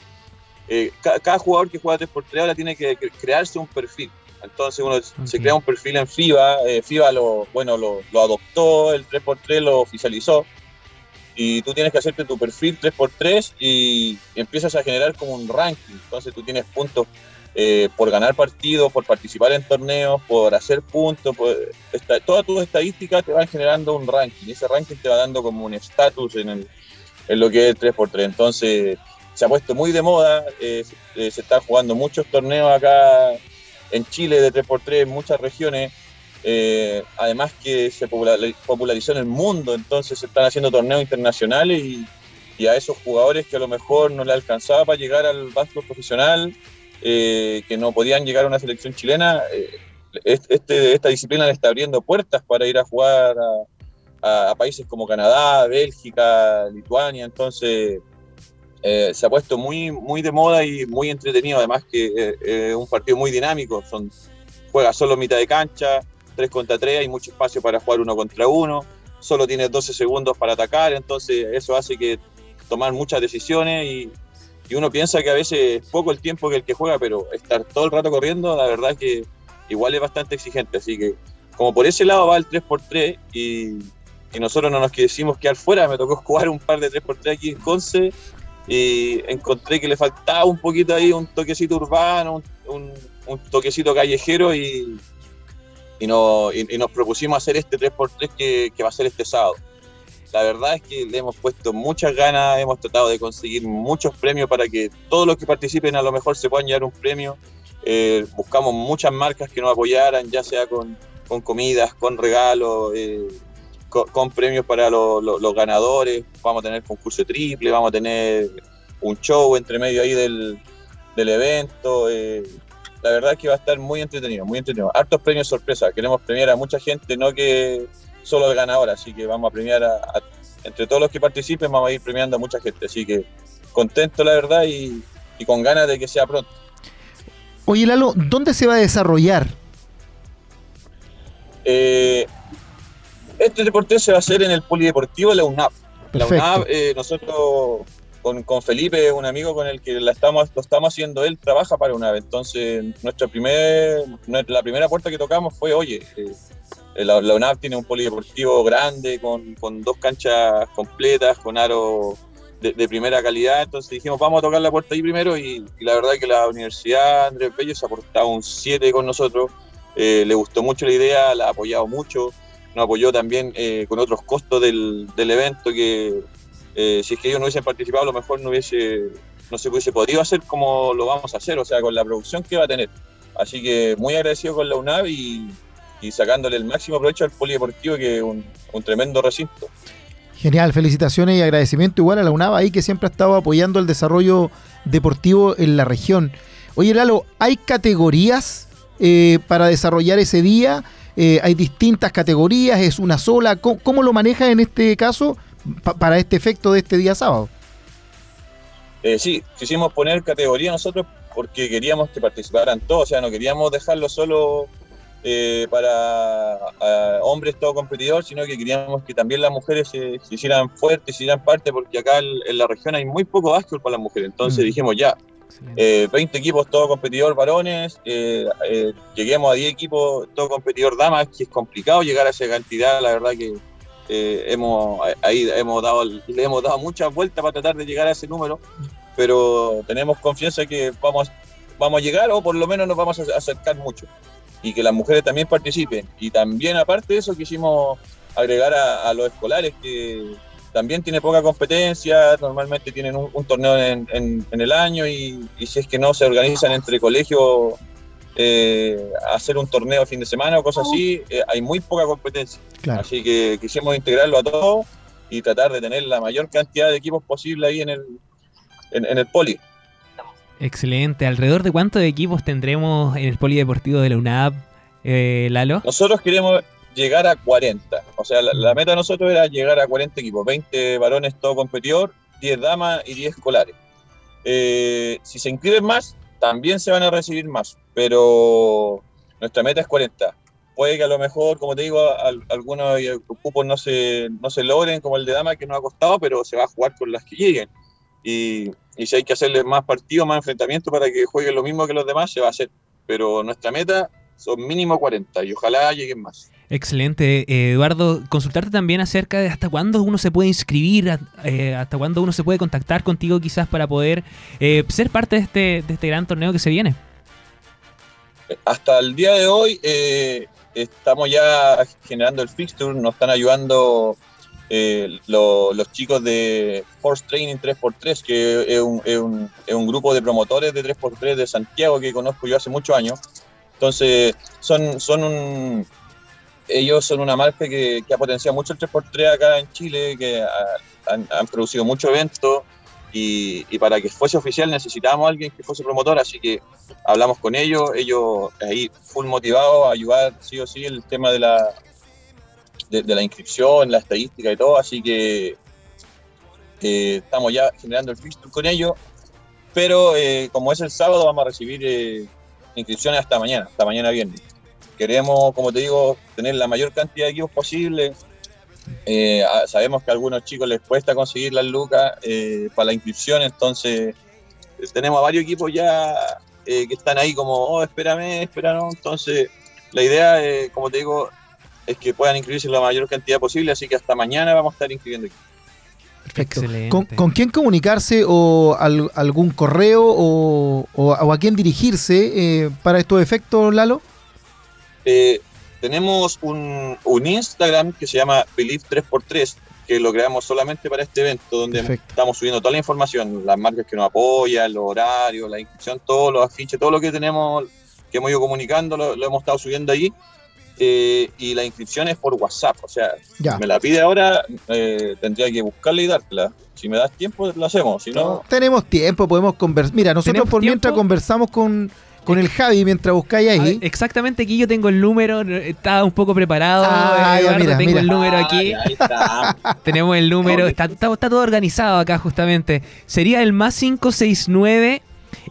eh, ca- cada jugador que juega 3x3 ahora tiene que cre- crearse un perfil. Entonces uno se crea un perfil en FIBA, eh, FIBA lo, bueno, lo, lo, adoptó, el 3x3 lo oficializó, y tú tienes que hacerte tu perfil 3x3 y empiezas a generar como un ranking. Entonces tú tienes puntos eh, por ganar partidos, por participar en torneos, por hacer puntos, todas tus estadísticas te van generando un ranking y ese ranking te va dando como un estatus en, en lo que es el 3x3. Entonces se ha puesto muy de moda, eh, se, eh, se están jugando muchos torneos acá en Chile de 3x3 en muchas regiones. Eh, además que se popularizó en el mundo, entonces se están haciendo torneos internacionales y, y, a esos jugadores que a lo mejor no le alcanzaba para llegar al básquetbol profesional, eh, que no podían llegar a una selección chilena, eh, este, esta disciplina le está abriendo puertas para ir a jugar a, a, países como Canadá, Bélgica, Lituania, entonces eh, se ha puesto muy, muy de moda y muy entretenido, además que es un partido muy dinámico, son, juega solo mitad de cancha, 3 contra 3, hay mucho espacio para jugar uno contra uno, solo tiene 12 segundos para atacar, entonces eso hace que tomar muchas decisiones y, y uno piensa que a veces es poco el tiempo que el que juega, pero estar todo el rato corriendo, la verdad es que igual es bastante exigente. Así que, como por ese lado va el 3x3 y, y nosotros no nos quisimos quedar fuera, me tocó jugar un par de 3x3 aquí en Conce y encontré que le faltaba un poquito ahí, un toquecito urbano, un, un, toquecito callejero y, y, no, y, nos propusimos hacer este 3x3 que, que va a ser este sábado la verdad es que le hemos puesto muchas ganas, hemos tratado de conseguir muchos premios para que todos los que participen a lo mejor se puedan llevar un premio. Eh, buscamos muchas marcas que nos apoyaran, ya sea con, con comidas, con regalos, eh, con, premios para lo, lo, los ganadores. Vamos a tener concurso triple, vamos a tener un show entre medio ahí del, del evento. Eh, la verdad es que va a estar muy entretenido, muy entretenido. Hartos premios sorpresa. Queremos premiar a mucha gente, no que solo el ganador, así que vamos a premiar a, a, entre todos los que participen, vamos a ir premiando a mucha gente, así que contento la verdad y, y con ganas de que sea pronto. Oye Lalo, ¿dónde se va a desarrollar? Eh, este deporte se va a hacer en el Polideportivo de la UNAP. Perfecto. La UNAP, eh, nosotros con, con, Felipe, un amigo con el que la estamos, lo estamos haciendo, él trabaja para UNAP. Entonces, nuestra primer, la primera puerta que tocamos fue, oye, eh, la, la, UNAP tiene un polideportivo grande, con, con dos canchas completas, con aro de, primera calidad. Entonces dijimos, vamos a tocar la puerta ahí primero. Y, la verdad es que la Universidad Andrés Bello se ha aportado un 7 con nosotros. Eh, le gustó mucho la idea, la ha apoyado mucho. Nos apoyó también eh, con otros costos del, del evento que eh, si es que ellos no hubiesen participado, a lo mejor no hubiese no se hubiese podido hacer como lo vamos a hacer, o sea, con la producción que va a tener. Así que muy agradecido con la UNAV y, y sacándole el máximo provecho al polideportivo, que es un, un, tremendo recinto. Genial, felicitaciones y agradecimiento igual a la UNAV ahí que siempre ha estado apoyando el desarrollo deportivo en la región. Oye, Lalo, ¿hay categorías eh, para desarrollar ese día? Eh, ¿Hay distintas categorías? ¿Es una sola? ¿Cómo, cómo lo maneja en este caso pa para este efecto de este día sábado? Eh, sí, quisimos poner categoría nosotros porque queríamos que participaran todos, o sea, no queríamos dejarlo solo eh, para uh, hombres todo competidor, sino que queríamos que también las mujeres se, se hicieran fuertes, se hicieran parte, porque acá en, en, la región hay muy poco básquetbol para las mujeres. Entonces mm. dijimos ya, eh, 20 equipos todo competidor varones, eh, eh, lleguemos a 10 equipos todo competidor damas, que es complicado llegar a esa cantidad, la verdad que eh, hemos ahí hemos dado le hemos dado muchas vueltas para tratar de llegar a ese número pero tenemos confianza que vamos vamos a llegar o por lo menos nos vamos a acercar mucho y que las mujeres también participen y también aparte de eso quisimos agregar a, a los escolares que también tiene poca competencia, normalmente tienen un, un torneo en, en, en, el año y, y, si es que no se organizan entre colegios eh, hacer un torneo fin de semana o cosas así, eh, hay muy poca competencia. Claro. Así que quisimos integrarlo a todos y tratar de tener la mayor cantidad de equipos posible ahí en el, en, en el poli. Excelente. ¿Alrededor de cuántos equipos tendremos en el polideportivo de la UNAP, eh, Lalo? Nosotros queremos llegar a 40. O sea, la, meta de nosotros era llegar a 40 equipos, 20 varones todo competidor, 10 damas y 10 escolares. Eh, si se inscriben más, también se van a recibir más, pero nuestra meta es 40. Puede que a lo mejor, como te digo, al, algunos cupos no se, no se logren, como el de Dama, que nos ha costado, pero se va a jugar con las que lleguen. Y, y si hay que hacerle más partidos, más enfrentamientos para que jueguen lo mismo que los demás, se va a hacer. Pero nuestra meta son mínimo 40 y ojalá lleguen más. Excelente. Eh, Eduardo, consultarte también acerca de hasta cuándo uno se puede inscribir, eh, hasta cuándo uno se puede contactar contigo quizás para poder eh, ser parte de este, de este gran torneo que se viene. Hasta el día de hoy estamos ya generando el fixture, nos están ayudando eh, lo- los chicos de Force Training 3x3, que es un, es un- es un grupo de promotores de 3x3 de Santiago que conozco yo hace muchos años. Entonces, son, son un, ellos son una marca que, que ha potenciado mucho el 3x3 acá en Chile, que ha- han, han producido muchos eventos y, y para que fuese oficial necesitábamos a alguien que fuese promotor, así que hablamos con ellos, ellos ahí full motivados a ayudar sí o sí el tema de la, de, la inscripción, la estadística y todo, así que eh, estamos ya generando el fixture con ellos, pero eh, como es el sábado vamos a recibir eh, inscripciones hasta mañana, hasta mañana viernes. Queremos, como te digo, tener la mayor cantidad de equipos posible. Sabemos que a algunos chicos les cuesta conseguir las lucas para la inscripción, entonces tenemos varios equipos ya que están ahí como, oh, espérame, espérame. Entonces, la idea, como te digo, es que puedan inscribirse la mayor cantidad posible, así que hasta mañana vamos a estar inscribiendo equipos. Perfecto. ¿Con, con quién comunicarse o al- algún correo o, o a- o a quién dirigirse eh, para estos efectos, Lalo? Eh, tenemos un, un Instagram que se llama Believe 3x3, que lo creamos solamente para este evento, donde Perfecto. estamos subiendo toda la información, las marcas que nos apoyan, los horarios, la inscripción, todos los afiches, todo lo que tenemos, que hemos ido comunicando, lo, lo hemos estado subiendo ahí. Eh, y la inscripción es por WhatsApp, o sea, Ya. si me la pide ahora, eh, tendría que buscarla y dártela. Si me das tiempo, lo hacemos, si no, Tenemos tiempo, podemos conversar. Mira, nosotros ¿Tenemos por mientras conversamos con, con el Javi mientras buscáis Ah, ahí. Exactamente, aquí yo tengo el número, estaba un poco preparado. Ah, ya, Eduardo, mira, tengo mira. el número Ah, aquí. ya, ahí está. Tenemos el número, está, está- está todo organizado acá justamente. Sería el más 569.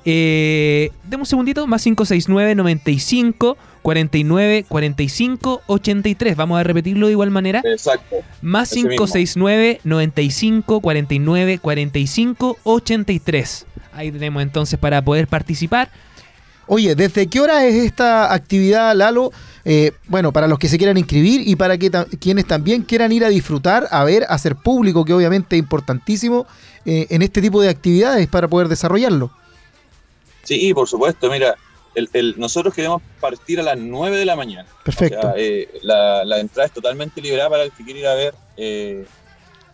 Eh, deme un segundito, más 569 95 49 45 83. Vamos a repetirlo de igual manera. Exacto. Más Ese mismo. 569 95 49 45 83. Ahí tenemos entonces para poder participar. Oye, ¿desde qué hora es esta actividad, Lalo? Eh, bueno, para los que se quieran inscribir y para que ta- quienes también quieran ir a disfrutar, a ver, a hacer público, que obviamente es importantísimo eh, en este tipo de actividades para poder desarrollarlo. Sí, por supuesto, mira, el, el- nosotros queremos partir a las 9 de la mañana. Perfecto. O sea, eh, la, la entrada es totalmente liberada para el que quiera ir a ver. eh,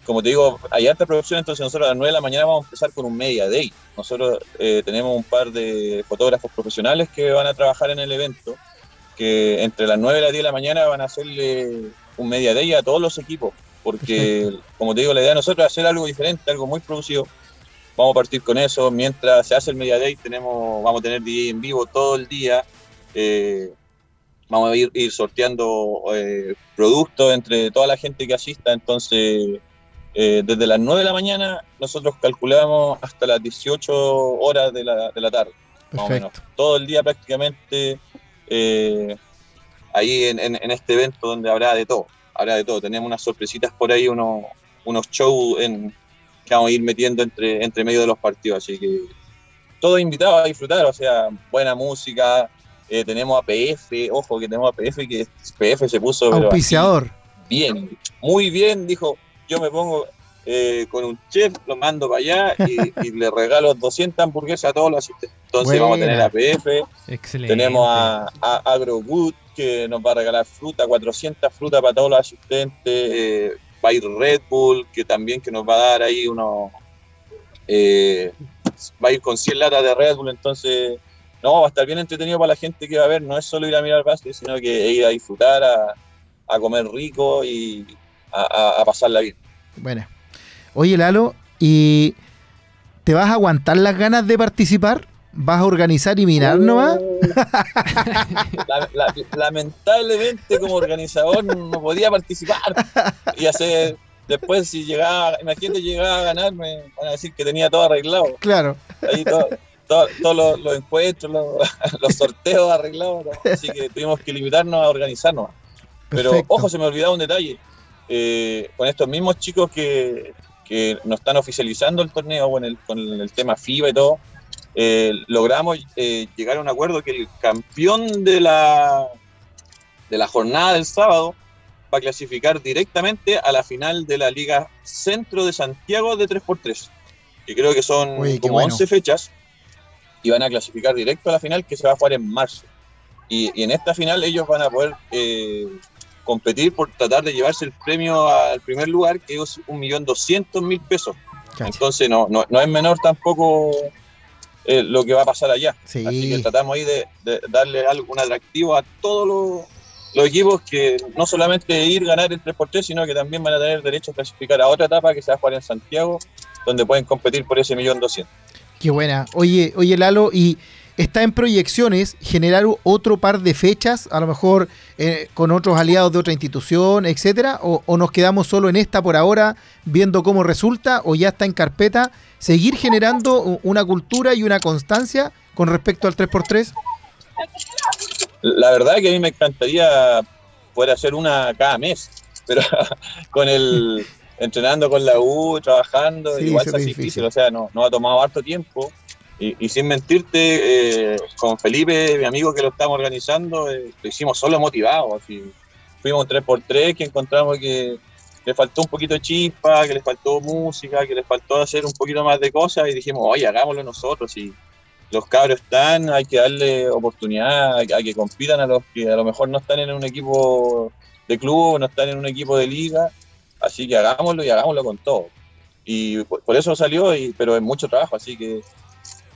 como te digo, hay alta producción, entonces nosotros a las 9 de la mañana vamos a empezar con un media day. Nosotros eh, tenemos un par de fotógrafos profesionales que van a trabajar en el evento, que entre las 9 y las 10 de la mañana van a hacerle un media day a todos los equipos, porque como te digo, la idea de nosotros es hacer algo diferente, algo muy producido. Vamos a partir con eso. Mientras se hace el Media Day, tenemos, vamos a tener DJ en vivo todo el día. Eh, vamos a ir, ir sorteando eh, productos entre toda la gente que asista. Entonces, eh, desde las 9 de la mañana, nosotros calculamos hasta las 18 horas de la, de la tarde. Más o menos. Todo el día prácticamente ahí en, en- en este evento donde habrá de todo. Habrá de todo. Tenemos unas sorpresitas por ahí, unos, unos shows en, que vamos a ir metiendo entre, entre medio de los partidos. Así que todos invitados a disfrutar, o sea, buena música. eh, tenemos a PF, ojo que tenemos a PF, que PF se puso Auspiciador. bien, muy bien, dijo, yo me pongo eh, con un chef, lo mando para allá y, y le regalo 200 hamburguesas a todos los asistentes. Entonces vamos a tener a PF, Excelente. tenemos a, a AgroGood que nos va a regalar fruta, 400 frutas para todos los asistentes. eh, va a ir Red Bull que también que nos va a dar ahí unos... eh, va a ir con 100 latas de Red Bull, entonces... No, va a estar bien entretenido para la gente que va a ver. No es solo ir a mirar básquet, sino que ir a disfrutar, a, a comer rico y a, a- a pasarla bien. Bueno. Oye, Lalo, ¿y te vas a aguantar las ganas de participar? ¿Vas a organizar y mirar nomás? La- la- lamentablemente como organizador no podía participar y hacer después si llegaba imagínate llegaba a ganar me van a decir que tenía todo arreglado Claro. ahí todo- todo- todos los, los encuentros los, los sorteos arreglados ¿no? así que tuvimos que limitarnos a organizarnos pero Perfecto. ojo se me olvidaba un detalle Eh, con estos mismos chicos que, que nos están oficializando el torneo con el, con el tema FIBA y todo eh, logramos eh, llegar a un acuerdo que el campeón de la, de la jornada del sábado va a clasificar directamente a la final de la Liga Centro de Santiago de 3x3, que creo que son qué como bueno. 11 fechas, y van a clasificar directo a la final que se va a jugar en marzo. Y, y en esta final ellos van a poder eh, competir por tratar de llevarse el premio al primer lugar, que es un millón doscientos mil pesos. Cacha. Entonces no, no, no es menor tampoco eh, lo que va a pasar allá. Sí. Así que tratamos ahí de, de darle algo, un atractivo a todos los, los equipos que no solamente ir ganar el 3x3, sino que también van a tener derecho a clasificar a otra etapa que se va a jugar en Santiago, donde pueden competir por ese millón doscientos. Qué buena. Oye, oye Lalo, y está en proyecciones generar otro par de fechas, a lo mejor eh, con otros aliados de otra institución, etcétera, o, o nos quedamos solo en esta por ahora, viendo cómo resulta, o ya está en carpeta, seguir generando una cultura y una constancia con respecto al 3x3. La verdad que a mí me encantaría poder hacer una cada mes, pero con el entrenando con la U, trabajando, Sí, igual hace difícil. difícil, o sea, no, nos ha tomado harto tiempo. Y, y sin mentirte, eh, con Felipe, mi amigo que lo estamos organizando, eh, lo hicimos solo motivados. así. Fuimos un 3x3 que encontramos que le faltó un poquito de chispa, que le faltó música, que le faltó hacer un poquito más de cosas y dijimos, oye, hagámoslo nosotros. Y los cabros están, hay que darle oportunidad a que compitan a los que a lo mejor no están en un equipo de club, no están en un equipo de liga. Así que hagámoslo y hagámoslo con todo. Y por, por eso salió, y, pero es mucho trabajo, así que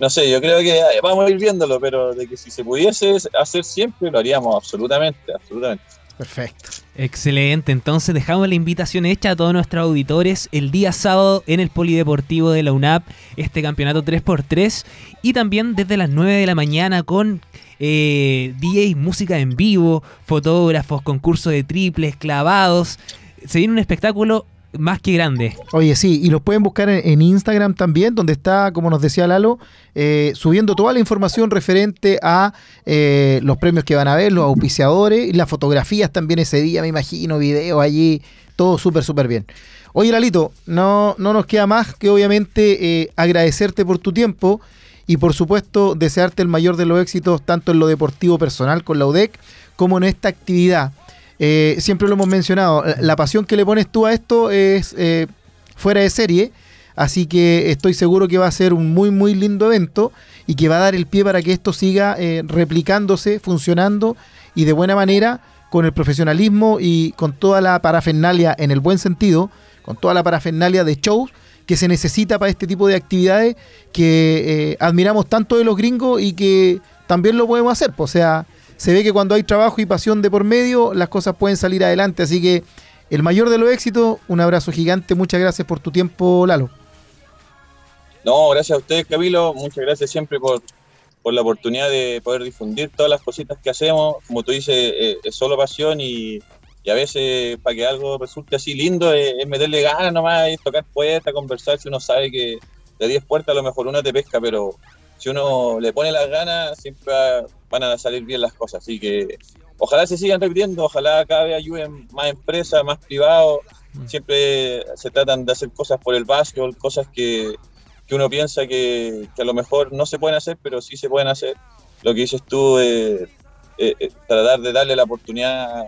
no sé, yo creo que eh, vamos a ir viéndolo, pero de que si se pudiese hacer siempre, lo haríamos absolutamente, absolutamente. Perfecto. Excelente, entonces dejamos la invitación hecha a todos nuestros auditores el día sábado en el Polideportivo de la UNAP, este campeonato 3x3 y también desde las 9 de la mañana con eh, DJs, música en vivo, fotógrafos, concurso de triples, clavados. Se viene un espectáculo más que grande. Oye, sí, y los pueden buscar en, Instagram también, donde está, como nos decía Lalo, eh, subiendo toda la información referente a eh, los premios que van a ver, los auspiciadores, las fotografías también ese día, me imagino, videos allí, todo súper, súper bien. Oye, Lalito, no, no nos queda más que obviamente eh, agradecerte por tu tiempo y por supuesto desearte el mayor de los éxitos tanto en lo deportivo personal con la UDEC como en esta actividad. Eh, siempre lo hemos mencionado, la- pasión que le pones tú a esto es eh, fuera de serie, así que estoy seguro que va a ser un muy, muy lindo evento y que va a dar el pie para que esto siga eh, replicándose, funcionando y de buena manera con el profesionalismo y con toda la parafernalia en el buen sentido, con toda la parafernalia de shows que se necesita para este tipo de actividades que admiramos tanto de los gringos y que también lo podemos hacer. pues, O sea, se ve que cuando hay trabajo y pasión de por medio, las cosas pueden salir adelante. Así que el mayor de los éxitos, un abrazo gigante. Muchas gracias por tu tiempo, Lalo. No, gracias a ustedes, Camilo. Muchas gracias siempre por, por la oportunidad de poder difundir todas las cositas que hacemos. Como tú dices, eh, es solo pasión y, y a veces para que algo resulte así lindo es, es meterle ganas nomás, es tocar puertas, conversar. Si uno sabe que de 10 puertas a lo mejor una te pesca, pero si uno le pone las ganas, siempre va- van a salir bien las cosas. Así que ojalá se sigan repitiendo, ojalá cada vez ayuden más empresas, más privados. Siempre se tratan de hacer cosas por el básquetbol, cosas que, que uno piensa que, que a lo mejor no se pueden hacer, pero sí se pueden hacer. Lo que dices tú, eh, eh, eh, tratar de darle la oportunidad a,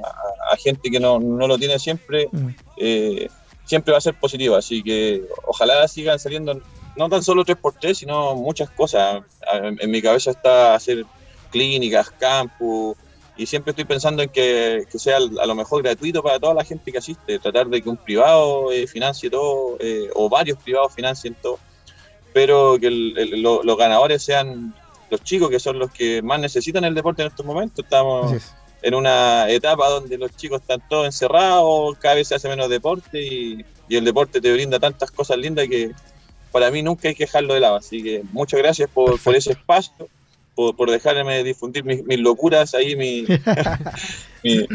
a gente que no, no lo tiene siempre, Mm. eh, siempre va a ser positivo. Así que ojalá sigan saliendo no tan solo 3x3, sino muchas cosas. En, en mi cabeza está hacer clínicas, campus, y siempre estoy pensando en que, que sea a lo mejor gratuito para toda la gente que asiste, tratar de que un privado eh, financie todo, eh, o varios privados financien todo, pero que el- el- lo- los ganadores sean los chicos, que son los que más necesitan el deporte en estos momentos. Estamos es. en una etapa donde los chicos están todos encerrados, cada vez se hace menos deporte y, y el deporte te brinda tantas cosas lindas que para mí nunca hay que dejarlo de lado. Así que muchas gracias por, por ese espacio, por, por dejarme difundir mis, mis locuras ahí, mi- mi-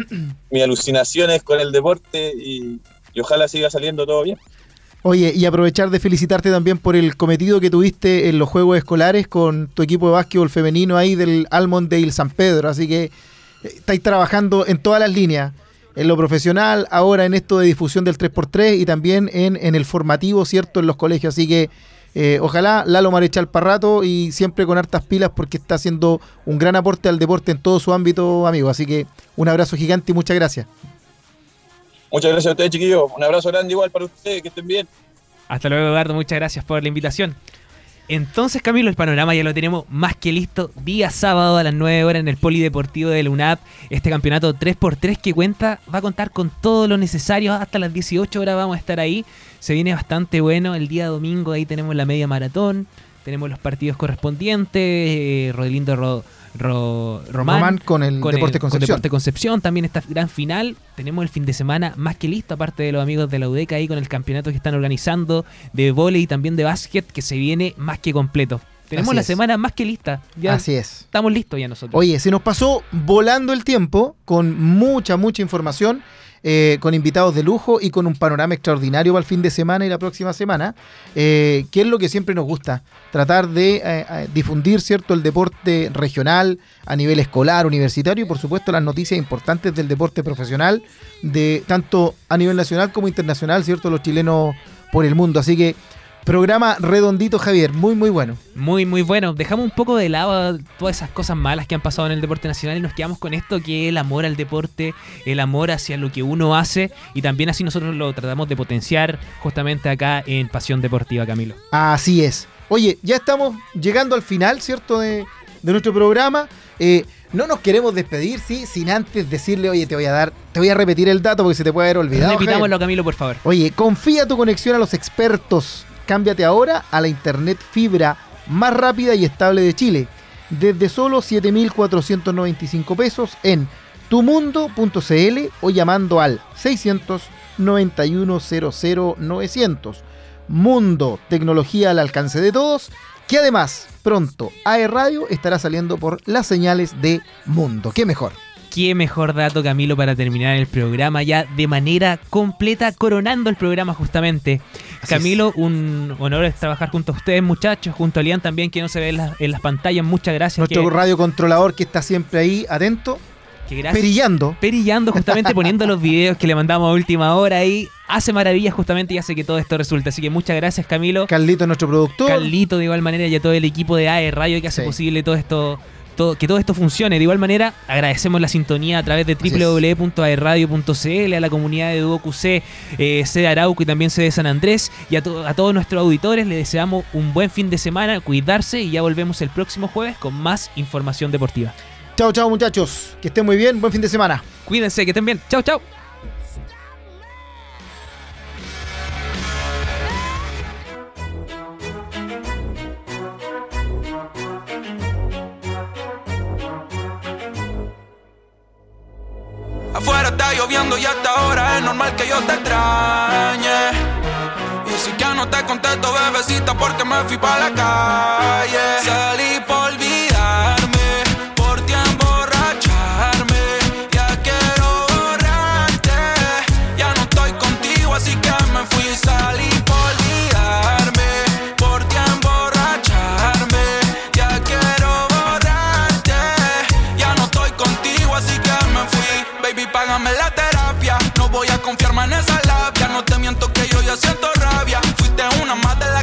mis alucinaciones con el deporte y, y ojalá siga saliendo todo bien. Oye, y aprovechar de felicitarte también por el cometido que tuviste en los Juegos Escolares con tu equipo de básquetbol femenino ahí del Almondale San Pedro. Así que eh, estáis trabajando en todas las líneas. En lo profesional, ahora en esto de difusión del 3x3 y también en, en el formativo, ¿cierto? En los colegios. Así que eh, ojalá Lalo Marechal para rato y siempre con hartas pilas porque está haciendo un gran aporte al deporte en todo su ámbito, amigo. Así que un abrazo gigante y muchas gracias. Muchas gracias a ustedes, chiquillos. Un abrazo grande igual para ustedes, que estén bien. Hasta luego, Eduardo. Muchas gracias por la invitación. Entonces, Camilo, el panorama ya lo tenemos más que listo. Día sábado a las 9 horas en el Polideportivo de UNAP. Este campeonato 3x3 que cuenta, va a contar con todo lo necesario. Hasta las 18 horas vamos a estar ahí. Se viene bastante bueno. El día domingo ahí tenemos la media maratón. Tenemos los partidos correspondientes. Eh, Rodelindo Ro- Ro- Román, Román con el Deporte con Concepción. Deporte Concepción. También esta gran final. Tenemos el fin de semana más que listo, aparte de los amigos de la UDECA ahí con el campeonato que están organizando de vóley y también de básquet, que se viene más que completo. Tenemos Así la es. semana más que lista. Ya Así es. estamos listos ya nosotros. Oye, se nos pasó volando el tiempo con mucha, mucha información, eh, con invitados de lujo y con un panorama extraordinario para el fin de semana y la próxima semana, eh, que es lo que siempre nos gusta, tratar de eh, eh, difundir cierto el deporte regional a nivel escolar, universitario y por supuesto las noticias importantes del deporte profesional, de tanto a nivel nacional como internacional, cierto, los chilenos por el mundo. Así que programa redondito, Javier, muy, muy bueno. Muy, muy bueno. Dejamos un poco de lado todas esas cosas malas que han pasado en el deporte nacional y nos quedamos con esto que es el amor al deporte, el amor hacia lo que uno hace y también así nosotros lo tratamos de potenciar justamente acá en Pasión Deportiva, Camilo. Así es. Oye, ya estamos llegando al final, ¿cierto? De, de nuestro programa. Eh, no nos queremos despedir, sí, sin antes decirle, oye, te voy a dar, te voy a repetir el dato porque se te puede haber olvidado. Repitámoslo, Camilo, por favor. Oye, confía tu conexión a los expertos. Cámbiate ahora a la internet fibra más rápida y estable de Chile. Desde solo 7.495 pesos en tumundo.cl o llamando al 691 900. Mundo, tecnología al alcance de todos, que además pronto AE Radio estará saliendo por las señales de Mundo. ¿Qué mejor? Qué mejor dato, Camilo, para terminar el programa ya de manera completa, coronando el programa justamente. Así Camilo, un honor es trabajar junto a ustedes, muchachos, junto a Lian también, que no se ve en, las- en las pantallas. Muchas gracias. Nuestro que, radiocontrolador que está siempre ahí, atento, que gracias. perillando. perillando justamente poniendo los videos que le mandamos a última hora ahí. Hace maravillas justamente y hace que todo esto resulte. Así que muchas gracias, Camilo. Carlito, nuestro productor. Carlito de igual manera y a todo el equipo de AE Radio que hace Sí. posible todo esto. Todo, que todo esto funcione. De igual manera, agradecemos la sintonía a través de www.aerradio.cl, a la comunidad de Duo QC, eh, C de Arauco y también C de San Andrés. Y a, to- a todos nuestros auditores les deseamos un buen fin de semana, cuidarse y ya volvemos el próximo jueves con más información deportiva. Chao, chao muchachos. Que estén muy bien. Buen fin de semana. Cuídense, que estén bien. Chao, chao. Lloviendo y hasta ahora es normal que yo te extrañe. Y si ya no te contesto, bebecita, porque me fui para la calle. Salí No te miento que yo ya siento rabia. Fuiste una más de la